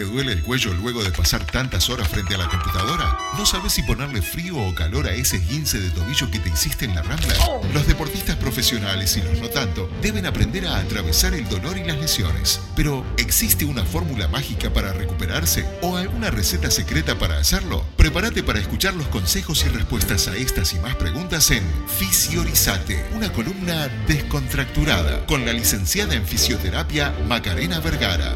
¿Te duele el cuello luego de pasar tantas horas frente a la computadora? ¿No sabes si ponerle frío o calor a ese esguince de tobillo que te hiciste en la rambla? Los deportistas profesionales y los no tanto deben aprender a atravesar el dolor y las lesiones. Pero, ¿existe una fórmula mágica para recuperarse o alguna receta secreta para hacerlo? Prepárate para escuchar los consejos y respuestas a estas y más preguntas en Fisiorizate, una columna descontracturada con la licenciada en fisioterapia Macarena Vergara.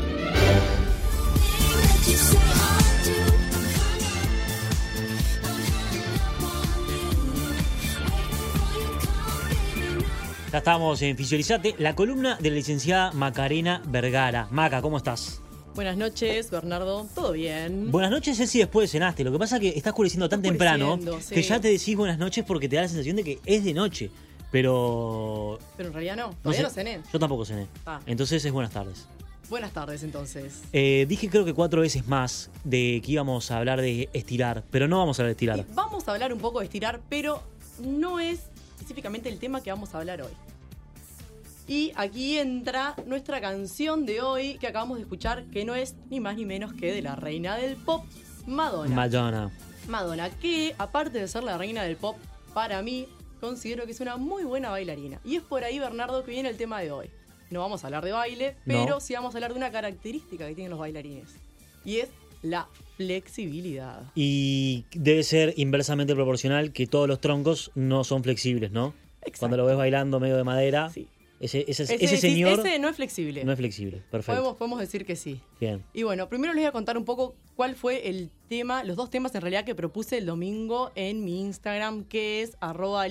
Ya estamos en Fisiorizate, la columna de la licenciada Macarena Vergara. Maca, ¿cómo estás? Buenas noches, Bernardo. ¿Todo bien? Buenas noches es si después cenaste. Lo que pasa es que está oscureciendo tan temprano que ya te decís buenas noches porque te da la sensación de que es de noche. Pero. Pero en realidad no. Todavía no, sé, cené. Yo tampoco cené. Ah. Entonces es buenas tardes. Buenas tardes, entonces. Eh, dije creo que cuatro veces más de que íbamos a hablar de estirar, pero no vamos a hablar de estirar. Y vamos a hablar un poco de estirar, pero no es específicamente el tema que vamos a hablar hoy. Y aquí entra nuestra canción de hoy que acabamos de escuchar, que no es ni más ni menos que de la reina del pop, Madonna. Madonna. Madonna, que aparte de ser la reina del pop, para mí considero que es una muy buena bailarina. Y es por ahí, Bernardo, que viene el tema de hoy. No vamos a hablar de baile, No. pero sí vamos a hablar de una característica que tienen los bailarines. Y es la flexibilidad. Y debe ser inversamente proporcional que todos los troncos no son flexibles, ¿no? Exacto. Cuando lo ves bailando medio de madera, Sí. ese, ese, Ese, señor ese no es flexible. no es flexible. Perfecto. podemos, podemos decir que sí. Bien. Y bueno, primero les voy a contar un poco cuál fue el tema, los dos temas en realidad que propuse el domingo en mi Instagram, que es arroba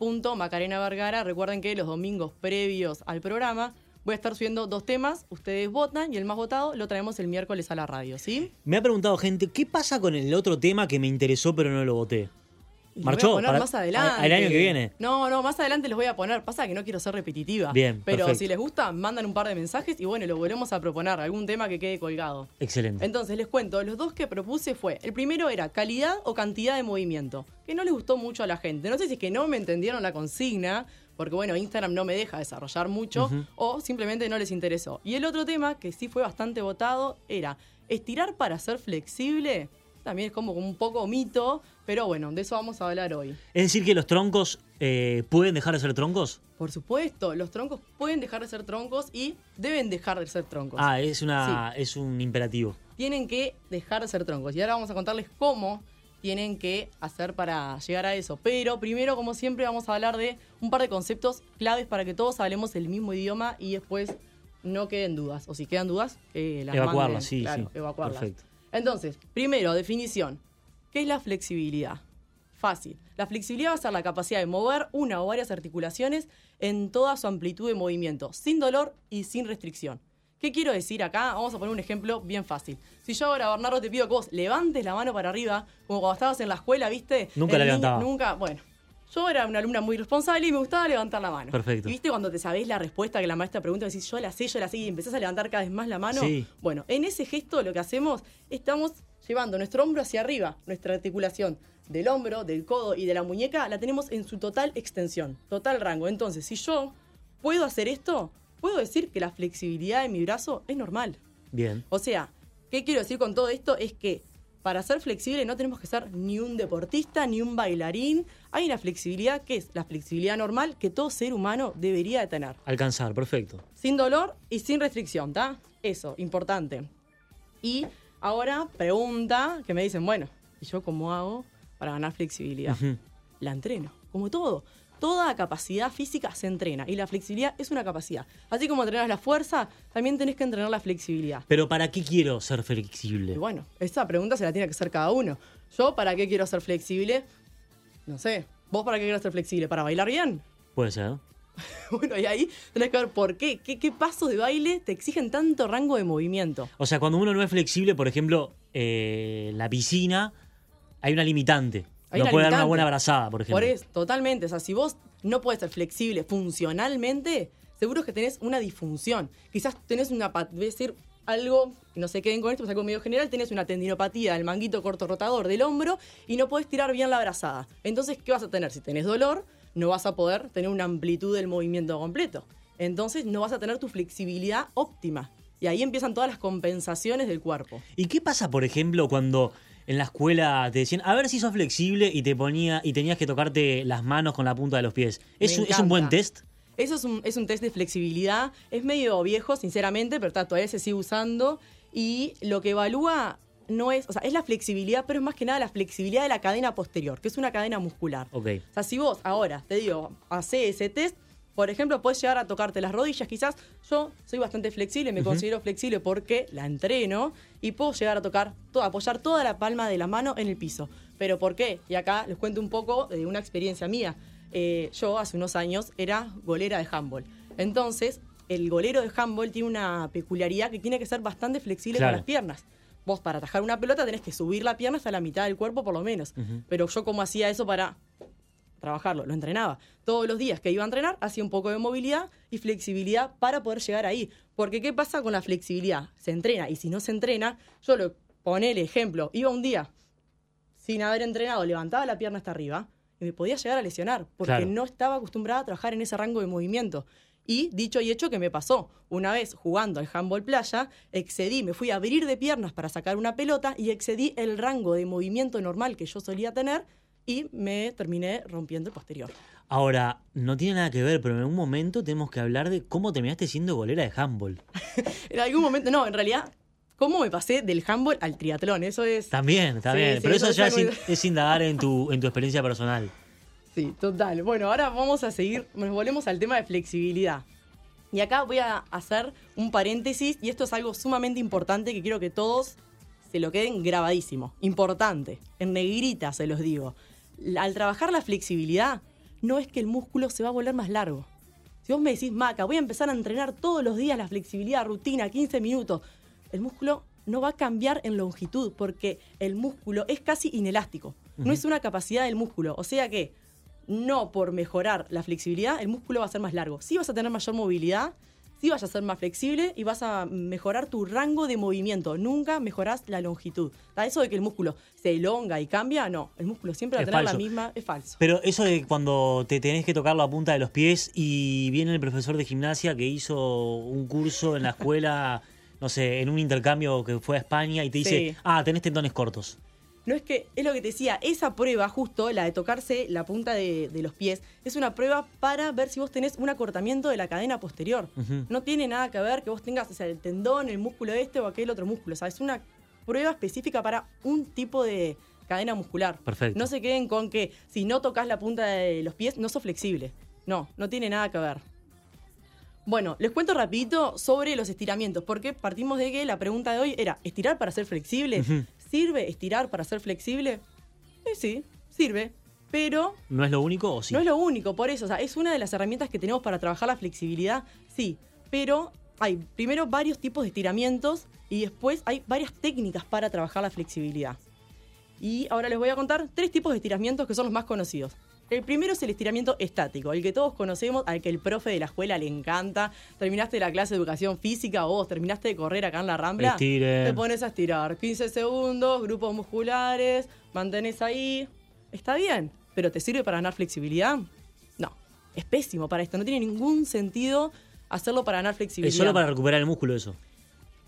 leak.macarena Vergara. Recuerden que los domingos previos al programa voy a estar subiendo dos temas, ustedes votan y el más votado lo traemos el miércoles a la radio, ¿sí? Me ha preguntado gente, ¿qué pasa con el otro tema que me interesó pero no lo voté? Y ¿Marchó? voy a poner Para- más adelante. ¿Al año que viene? No, no, más adelante les voy a poner. Pasa que no quiero ser repetitiva. Bien, Pero perfecto. si les gusta, mandan un par de mensajes y bueno, lo volvemos a proponer. Algún tema que quede colgado. Excelente. Entonces les cuento, los dos que propuse fue, el primero era calidad o cantidad de movimiento, que no les gustó mucho a la gente. No sé si es que no me entendieron la consigna, porque bueno, Instagram no me deja desarrollar mucho, o simplemente no les interesó. Y el otro tema, que sí fue bastante votado, era estirar para ser flexible. También es como un poco mito, pero bueno, de eso vamos a hablar hoy. Es decir, que los troncos eh, pueden dejar de ser troncos. Por supuesto, los troncos pueden dejar de ser troncos y deben dejar de ser troncos. Ah, es una es un imperativo. tienen que dejar de ser troncos. Y ahora vamos a contarles cómo tienen que hacer para llegar a eso. Pero primero, como siempre, vamos a hablar de un par de conceptos claves para que todos hablemos el mismo idioma y después no queden dudas. O si quedan dudas, que las Evacuarlas, manden. sí, Claro, sí. evacuarlas. Perfecto. Entonces, primero, definición. ¿Qué es la flexibilidad? Fácil. La flexibilidad va a ser la capacidad de mover una o varias articulaciones en toda su amplitud de movimiento, sin dolor y sin restricción. ¿Qué quiero decir acá? Vamos a poner un ejemplo bien fácil. Si yo ahora, Bernardo, te pido que vos levantes la mano para arriba, como cuando estabas en la escuela, ¿viste? Nunca El la levantaba. Nunca, bueno. Yo era una alumna muy responsable y me gustaba levantar la mano. Perfecto. ¿Y viste cuando te sabés la respuesta que la maestra pregunta, decís yo la sé, yo la sé y empezás a levantar cada vez más la mano? Sí. Bueno, en ese gesto lo que hacemos, estamos llevando nuestro hombro hacia arriba, nuestra articulación del hombro, del codo y de la muñeca la tenemos en su total extensión, total rango. Entonces, si yo puedo hacer esto, puedo decir que la flexibilidad de mi brazo es normal. Bien. O sea, ¿qué quiero decir con todo esto? Es que para ser flexible no tenemos que ser ni un deportista, ni un bailarín. Hay una flexibilidad que es la flexibilidad normal que todo ser humano debería de tener. Alcanzar, perfecto. Sin dolor y sin restricción, ¿está? Eso, importante. Y ahora pregunta que me dicen, bueno, ¿y yo cómo hago para ganar flexibilidad? La entreno, como todo. Toda capacidad física se entrena y la flexibilidad es una capacidad. Así como entrenas la fuerza, también tenés que entrenar la flexibilidad. Pero ¿para qué quiero ser flexible? Y bueno, esa pregunta se la tiene que hacer cada uno. Yo, ¿para qué quiero ser flexible? No sé. ¿Vos para qué quieres ser flexible? ¿Para bailar bien? Puede ser. Bueno, y ahí tenés que ver por qué. ¿Qué, qué pasos de baile te exigen tanto rango de movimiento? O sea, cuando uno no es flexible, por ejemplo, eh, la piscina, hay una limitante. Hay no una puede dar una buena abrazada, por ejemplo. Por eso, totalmente. O sea, si vos no puedes ser flexible funcionalmente, seguro que tenés una disfunción. Quizás tenés una, voy a decir algo, no sé, queden con esto, es algo medio general, tenés una tendinopatía del manguito corto rotador del hombro y no podés tirar bien la abrazada. Entonces, ¿qué vas a tener? Si tenés dolor, no vas a poder tener una amplitud del movimiento completo. Entonces, no vas a tener tu flexibilidad óptima. Y ahí empiezan todas las compensaciones del cuerpo. ¿Y qué pasa, por ejemplo, cuando en la escuela te decían, a ver si sos flexible y te ponía y tenías que tocarte las manos con la punta de los pies? ¿Es, un, ¿es un buen test? Eso es un, es un test de flexibilidad. Es medio viejo, sinceramente, pero está, todavía se sigue usando. Y lo que evalúa no es, o sea, es la flexibilidad, pero es más que nada la flexibilidad de la cadena posterior, que es una cadena muscular. Ok. O sea, si vos ahora te digo, hace ese test, por ejemplo, puedes llegar a tocarte las rodillas, quizás yo soy bastante flexible, me considero flexible porque la entreno y puedo llegar a tocar, to- apoyar toda la palma de la mano en el piso. ¿Pero por qué? Y acá les cuento un poco de una experiencia mía. Eh, yo hace unos años era golera de handball. Entonces, el golero de handball tiene una peculiaridad que tiene que ser bastante flexible Claro. con las piernas. Vos para atajar una pelota tenés que subir la pierna hasta la mitad del cuerpo por lo menos. Pero yo como hacía eso para trabajarlo, lo entrenaba. Todos los días que iba a entrenar, hacía un poco de movilidad y flexibilidad para poder llegar ahí. Porque ¿qué pasa con la flexibilidad? Se entrena y si no se entrena, yo lo pone el ejemplo, iba un día sin haber entrenado, levantaba la pierna hasta arriba y me podía llegar a lesionar porque Claro. no estaba acostumbrada a trabajar en ese rango de movimiento. Y dicho y hecho que me pasó, una vez jugando al handball playa, excedí, me fui a abrir de piernas para sacar una pelota y excedí el rango de movimiento normal que yo solía tener y me terminé rompiendo el posterior. Ahora, no tiene nada que ver, pero en algún momento tenemos que hablar de cómo terminaste siendo golera de handball. En algún momento, no, en realidad, ¿cómo me pasé del handball al triatlón? Eso es... También, también. Sí, pero sí, eso eso ya es in- es indagar en tu, en tu experiencia personal. Sí, total. Bueno, ahora vamos a seguir, nos volvemos al tema de flexibilidad. Y acá voy a hacer un paréntesis, y esto es algo sumamente importante que quiero que todos se lo queden grabadísimo. Importante, en negrita se los digo. Al trabajar la flexibilidad, no es que el músculo se va a volver más largo. Si vos me decís, Maca, voy a empezar a entrenar todos los días la flexibilidad, rutina, 15 minutos, el músculo no va a cambiar en longitud porque el músculo es casi inelástico. No es una capacidad del músculo. O sea que no por mejorar la flexibilidad, el músculo va a ser más largo. Sí vas a tener mayor movilidad, sí vas a ser más flexible y vas a mejorar tu rango de movimiento. Nunca mejorás la longitud. ¿Está? Eso de que el músculo se elonga y cambia, no. El músculo siempre va a tener falso. la misma, es falso. Pero eso de cuando te tenés que tocar la punta de los pies y viene el profesor de gimnasia que hizo un curso en la escuela, no sé, en un intercambio que fue a España y te dice, Sí. ah, tenés tendones cortos. No es que, es lo que te decía, esa prueba justo, la de tocarse la punta de, de los pies, es una prueba para ver si vos tenés un acortamiento de la cadena posterior. No tiene nada que ver que vos tengas o sea, el tendón, el músculo este o aquel otro músculo. O sea, es una prueba específica para un tipo de cadena muscular. Perfecto. No se queden con que si no tocas la punta de los pies, no sos flexible. No, no tiene nada que ver. Bueno, les cuento rapidito sobre los estiramientos, porque partimos de que la pregunta de hoy era, ¿estirar para ser flexible? ¿Sirve estirar para ser flexible? Eh, sí, sirve, pero ¿No es lo único o sí? no es lo único, por eso, o sea, es una de las herramientas que tenemos para trabajar la flexibilidad, sí, pero hay primero varios tipos de estiramientos y después hay varias técnicas para trabajar la flexibilidad. Y ahora les voy a contar tres tipos de estiramientos que son los más conocidos. El primero es el estiramiento estático, el que todos conocemos, al que el profe de la escuela le encanta. Terminaste la clase de educación física o vos terminaste de correr acá en la Rambla. Estiren. Te pones a estirar 15 segundos, grupos musculares, mantenés ahí. Está bien, pero ¿te sirve para ganar flexibilidad? No, es pésimo para esto. No tiene ningún sentido hacerlo para ganar flexibilidad. Es solo para recuperar el músculo eso.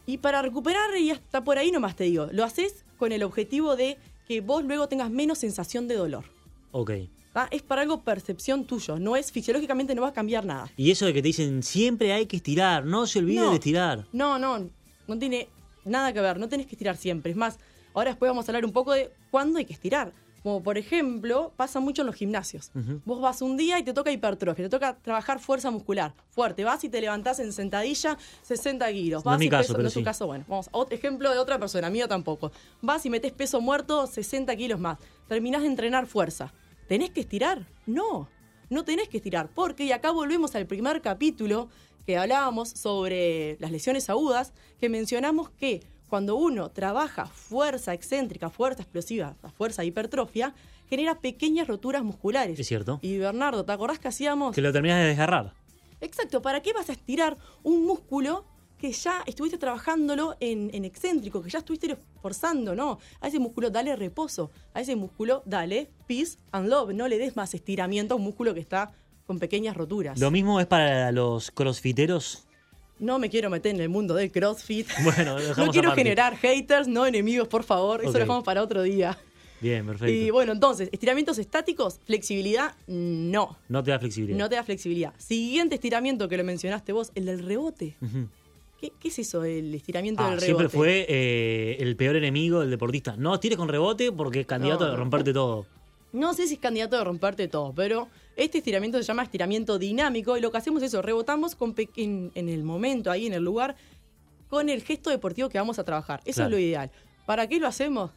Y para recuperar, y hasta por ahí nomás te digo, lo haces con el objetivo de que vos luego tengas menos sensación de dolor. Ok. ¿Tá? Es para algo percepción tuyo, no es fisiológicamente no va a cambiar nada. Y eso de que te dicen, siempre hay que estirar, no se olviden No. de estirar. No, no, no tiene nada que ver, no tenés que estirar siempre. Es más, ahora después vamos a hablar un poco de cuándo hay que estirar. Como por ejemplo, pasa mucho en los gimnasios. Vos vas un día y te toca hipertrofia, te toca trabajar fuerza muscular. Fuerte, vas y te levantás en sentadilla 60 kilos. No es Vas mi caso, peso- pero no es tu caso, bueno. Vamos, otro ejemplo de otra persona, mío tampoco. Vas y metes peso muerto 60 kilos más. Terminás de entrenar fuerza. ¿Tenés que estirar? No, no tenés que estirar. Porque, y acá volvemos al primer capítulo que hablábamos sobre las lesiones agudas, que mencionamos que cuando uno trabaja fuerza excéntrica, fuerza explosiva, fuerza hipertrofia, genera pequeñas roturas musculares. Es cierto. Y Bernardo, ¿te acordás que hacíamos? Que lo terminas de desgarrar. Exacto, ¿para qué vas a estirar un músculo que ya estuviste trabajándolo en, en excéntrico, que ya estuviste forzando, ¿no? A ese músculo dale reposo, a ese músculo dale peace and love, no le des más estiramiento a un músculo que está con pequeñas roturas. Lo mismo es para los crossfiteros. No me quiero meter en el mundo del CrossFit. Bueno, no quiero aparte. generar haters, no enemigos, por favor. Eso lo dejamos para otro día. Bien, perfecto. Y bueno, entonces, estiramientos estáticos, flexibilidad, no. no te da flexibilidad. No te da flexibilidad. Siguiente estiramiento que lo mencionaste vos, el del rebote. Ujú. ¿Qué, qué es eso, el estiramiento Ah, del rebote? siempre fue eh, el peor enemigo del deportista. No tires con rebote porque es candidato No. a romperte todo. No sé si es candidato a romperte todo, pero este estiramiento se llama estiramiento dinámico y lo que hacemos es eso, rebotamos con en, en el momento, ahí en el lugar, con el gesto deportivo que vamos a trabajar. Eso Claro. es lo ideal. ¿Para qué lo hacemos?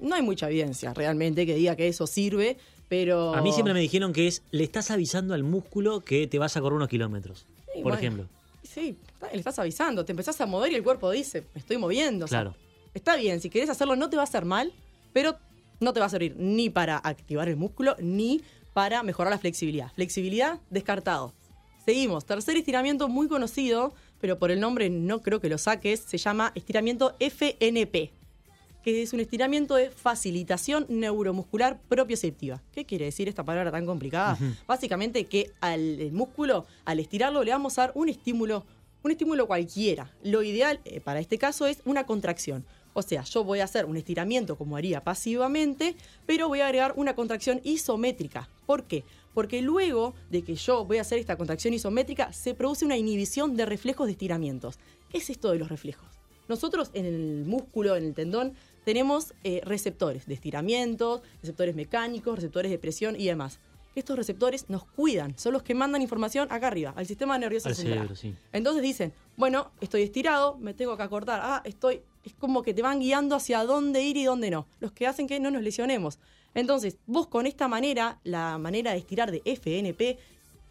No hay mucha evidencia realmente que diga que eso sirve, pero... A mí siempre me dijeron que es, le estás avisando al músculo que te vas a correr unos kilómetros, Sí, por bueno. ejemplo. Sí, le estás avisando, te empezás a mover y el cuerpo dice, me estoy moviendo. o sea, está bien, si querés hacerlo no te va a hacer mal, pero no te va a servir ni para activar el músculo ni para mejorar la flexibilidad. Flexibilidad, descartado. Seguimos, tercer estiramiento muy conocido, pero por el nombre no creo que lo saques, se llama estiramiento FNP, que es un estiramiento de facilitación neuromuscular propioceptiva. ¿Qué quiere decir esta palabra tan complicada? Básicamente que al músculo, al estirarlo, le vamos a dar un estímulo, un estímulo cualquiera. Lo ideal eh, para este caso es una contracción. O sea, yo voy a hacer un estiramiento como haría pasivamente, pero voy a agregar una contracción isométrica. ¿Por qué? Porque luego de que yo voy a hacer esta contracción isométrica, se produce una inhibición de reflejos de estiramientos. ¿Qué es esto de los reflejos? Nosotros en el músculo, en el tendón, tenemos eh, receptores de estiramientos, receptores mecánicos, receptores de presión y demás. Estos receptores nos cuidan, son los que mandan información acá arriba, al sistema nervioso Al cerebro, sí. Entonces dicen, bueno, estoy estirado, me tengo que acortar. Ah, estoy. Es como que te van guiando hacia dónde ir y dónde no. Los que hacen que no nos lesionemos. Entonces, vos con esta manera, la manera de estirar de FNP,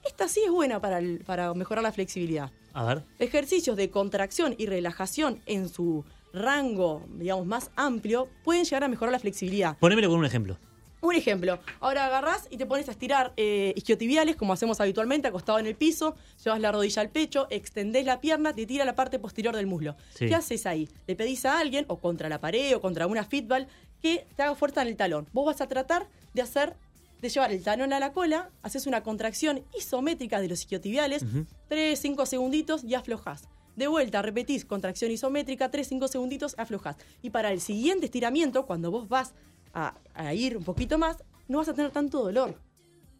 esta sí es buena para, el- para mejorar la flexibilidad. A ver. Ejercicios de contracción y relajación en su rango, digamos, más amplio, pueden llegar a mejorar la flexibilidad. Ponémelo con un ejemplo. Un ejemplo, ahora agarrás y te pones a estirar eh, isquiotibiales, como hacemos habitualmente, acostado en el piso, llevas la rodilla al pecho, extendés la pierna, te tira la parte posterior del muslo. Sí. ¿Qué haces ahí? Le pedís a alguien, o contra la pared, o contra una fitball, que te haga fuerza en el talón. Vos vas a tratar de hacer, de llevar el talón a la cola, haces una contracción isométrica de los isquiotibiales, Ujú. 3, 5 segunditos y aflojás. De vuelta, repetís contracción isométrica, 3, 5 segunditos, aflojás. Y para el siguiente estiramiento, cuando vos vas a, a ir un poquito más, no vas a tener tanto dolor.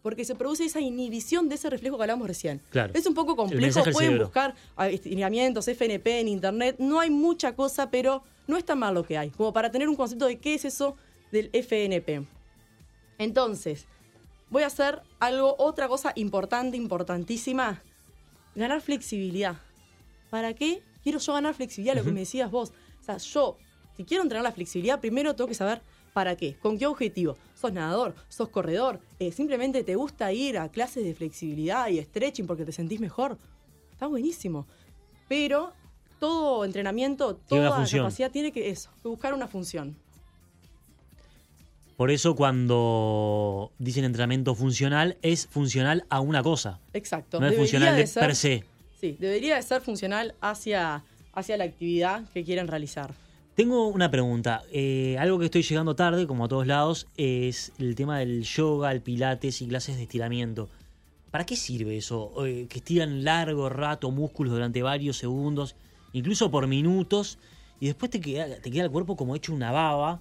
Porque se produce esa inhibición de ese reflejo que hablamos recién. Claro. Es un poco complejo, pueden buscar ah, estiramientos, FNP en internet. No hay mucha cosa, pero no es tan mal lo que hay. Como para tener un concepto de qué es eso del FNP. Entonces, voy a hacer algo, otra cosa importante, importantísima. Ganar flexibilidad. ¿Para qué quiero yo ganar flexibilidad? Lo que me decías vos. O sea, yo, si quiero entrenar la flexibilidad, primero tengo que saber para qué, con qué objetivo. ¿Sos nadador? ¿Sos corredor? Eh, ¿Simplemente te gusta ir a clases de flexibilidad y stretching porque te sentís mejor? Está buenísimo. Pero todo entrenamiento, Tiene toda capacidad tiene que eso, buscar una función. Por eso cuando dicen entrenamiento funcional, es funcional a una cosa. Exacto. No es Debería funcional de de ser- per se. Debería de ser funcional hacia, hacia la actividad que quieren realizar. Tengo una pregunta. Eh, algo que estoy llegando tarde, como a todos lados, es el tema del yoga, el pilates y clases de estiramiento. ¿Para qué sirve eso? Eh, que estiran largo rato músculos durante varios segundos, incluso por minutos, y después te queda, te queda el cuerpo como hecho una baba.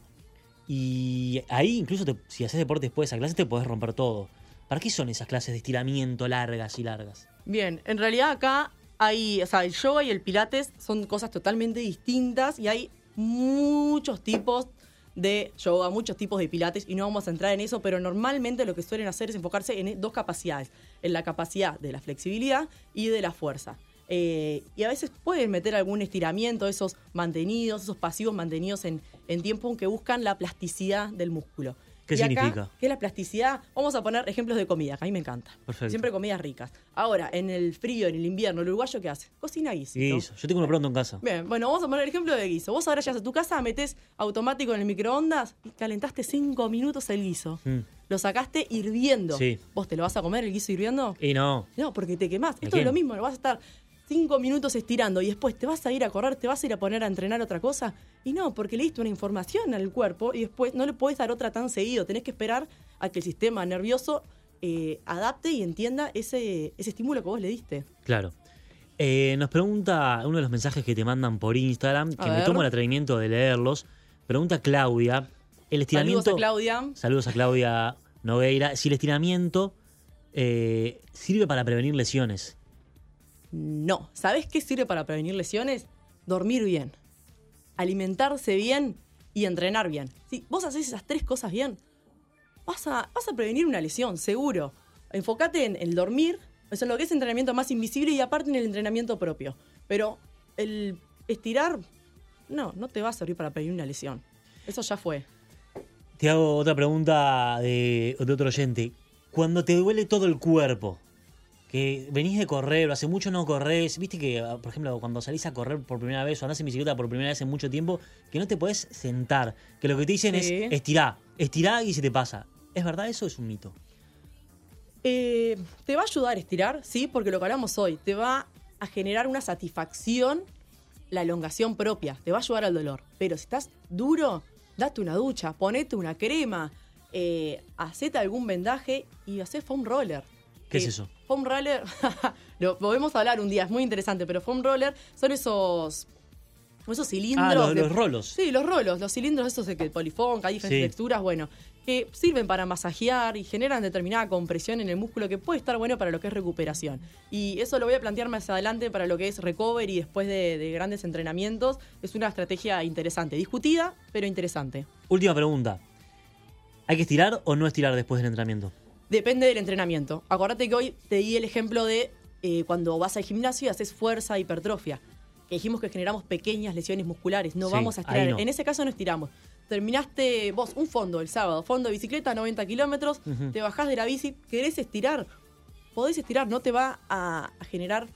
Y ahí, incluso si haces deporte después de esa clase, te podés romper todo. ¿Para qué son esas clases de estiramiento largas y largas? Bien, en realidad acá hay, o sea, el yoga y el pilates son cosas totalmente distintas y hay muchos tipos de yoga, muchos tipos de pilates y no vamos a entrar en eso, pero normalmente lo que suelen hacer es enfocarse en dos capacidades, en la capacidad de la flexibilidad y de la fuerza. Eh, y a veces pueden meter algún estiramiento, esos mantenidos, esos pasivos mantenidos en, en tiempo que buscan la plasticidad del músculo. ¿Qué Y acá, significa? ¿Qué es la plasticidad? Vamos a poner ejemplos de comida, que a mí me encanta. Perfecto. Siempre comidas ricas. Ahora, en el frío, en el invierno, el uruguayo, ¿qué hace? Cocina guiso. Guiso. Yo tengo uno pronto en casa. Bien, bueno, vamos a poner el ejemplo de guiso. Vos ahora llegas a tu casa, metés automático en el microondas y calentaste cinco minutos el guiso. Mm. Lo sacaste hirviendo. Sí. ¿Vos te lo vas a comer el guiso hirviendo? Y no. No, porque te quemás. ¿Me Esto es lo mismo, lo vas a estar cinco minutos estirando y después te vas a ir a correr, te vas a ir a poner a entrenar otra cosa. Y no, porque le diste una información al cuerpo y después no le puedes dar otra tan seguido. Tenés que esperar a que el sistema nervioso eh, adapte y entienda ese, ese estímulo que vos le diste. Claro. Eh, nos pregunta uno de los mensajes que te mandan por Instagram, que me tomo el atrevimiento de leerlos. Pregunta Claudia, el estiramiento... Saludos a Claudia. Saludos a Claudia Nogueira. Si el estiramiento eh, sirve para prevenir lesiones. No. ¿Sabes qué sirve para prevenir lesiones? Dormir bien, alimentarse bien y entrenar bien. Si vos haces esas tres cosas bien, vas a, vas a prevenir una lesión, seguro. Enfócate en el dormir, eso en lo que es entrenamiento más invisible y aparte en el entrenamiento propio. Pero el estirar, no, no te va a servir para prevenir una lesión. Eso ya fue. Te hago otra pregunta de, de otro oyente. Cuando te duele todo el cuerpo, que venís de correr, o hace mucho no corres, viste que, ah, por ejemplo, cuando salís a correr por primera vez o andás en bicicleta por primera vez en mucho tiempo, que no te podés sentar, que lo que te dicen Sí. es estirá, estirá y se te pasa. ¿Es verdad eso o es un mito? Eh, te va a ayudar a estirar, sí, porque lo que hablamos hoy, te va a generar una satisfacción, la elongación propia, te va a ayudar al dolor. Pero si estás duro, date una ducha, ponete una crema, eh, hacete algún vendaje y hacé foam roller. ¿Qué es eso? Foam roller, lo podemos hablar un día, es muy interesante, pero foam roller son esos, esos cilindros. Ah, los, de- los rolos. Sí, los rolos, los cilindros esos de que polifón, hay diferentes Sí. texturas, bueno, que sirven para masajear y generan determinada compresión en el músculo que puede estar bueno para lo que es recuperación. Y eso lo voy a plantear más adelante para lo que es recovery después de, de grandes entrenamientos. Es una estrategia interesante, discutida, pero interesante. Última pregunta. ¿Hay que estirar o no estirar después del entrenamiento? Depende del entrenamiento. Acuérdate que hoy te di el ejemplo de eh, cuando vas al gimnasio y haces fuerza, hipertrofia. Que dijimos que generamos pequeñas lesiones musculares. No Sí, vamos a estirar. no. En ese caso no estiramos. Terminaste vos un fondo el sábado, fondo de bicicleta, 90 kilómetros, te bajás de la bici, querés estirar. Podés estirar, no te va a, a generar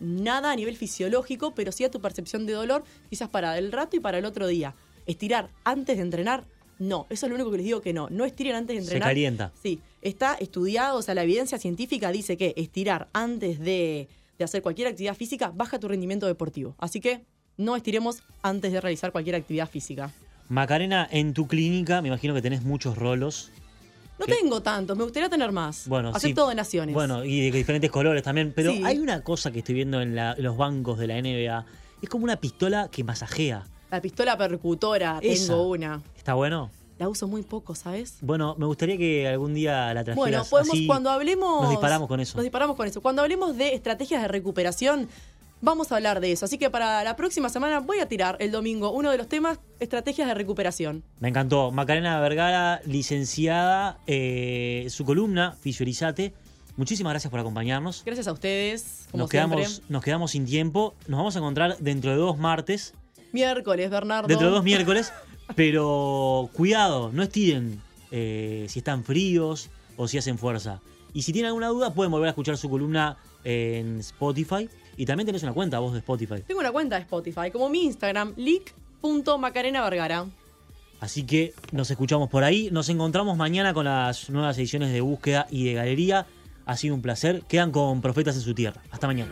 nada a nivel fisiológico, pero sí a tu percepción de dolor, quizás para el rato y para el otro día. Estirar antes de entrenar, no. Eso es lo único que les digo que no. No estiren antes de Se entrenar. calienta. Sí, está estudiado, o sea, la evidencia científica dice que estirar antes de, de hacer cualquier actividad física baja tu rendimiento deportivo. Así que no estiremos antes de realizar cualquier actividad física. Macarena, en tu clínica me imagino que tenés muchos rolos. No tengo tantos, me gustaría tener más. Bueno, Acepto sí. donaciones. Bueno, y de diferentes colores también. Pero Sí. hay una cosa que estoy viendo en, la- en los bancos de la NBA. Es como una pistola que masajea. La pistola percutora, Esa. tengo una. ¿Está bueno? La uso muy poco, ¿sabes? Bueno, me gustaría que algún día la trajeras Bueno, podemos, así cuando hablemos. Nos disparamos con eso. Nos disparamos con eso. Cuando hablemos de estrategias de recuperación, vamos a hablar de eso. Así que para la próxima semana voy a tirar el domingo uno de los temas, estrategias de recuperación. Me encantó. Macarena Vergara, licenciada, eh, su columna, Fisiorizate. Muchísimas gracias por acompañarnos. Gracias a ustedes, como Nos siempre. quedamos, nos quedamos sin tiempo. Nos vamos a encontrar dentro de dos martes, Miércoles, Bernardo. dentro de dos miércoles. Pero cuidado, no estiren eh, si están fríos o si hacen fuerza. Y si tienen alguna duda, pueden volver a escuchar su columna en Spotify. Y también tenés una cuenta vos de Spotify. Tengo una cuenta de Spotify, como mi Instagram, leak.macarenavergara. Así que nos escuchamos por ahí. Nos encontramos mañana con las nuevas ediciones de búsqueda y de galería. Ha sido un placer. Quedan con Profetas en su tierra. Hasta mañana.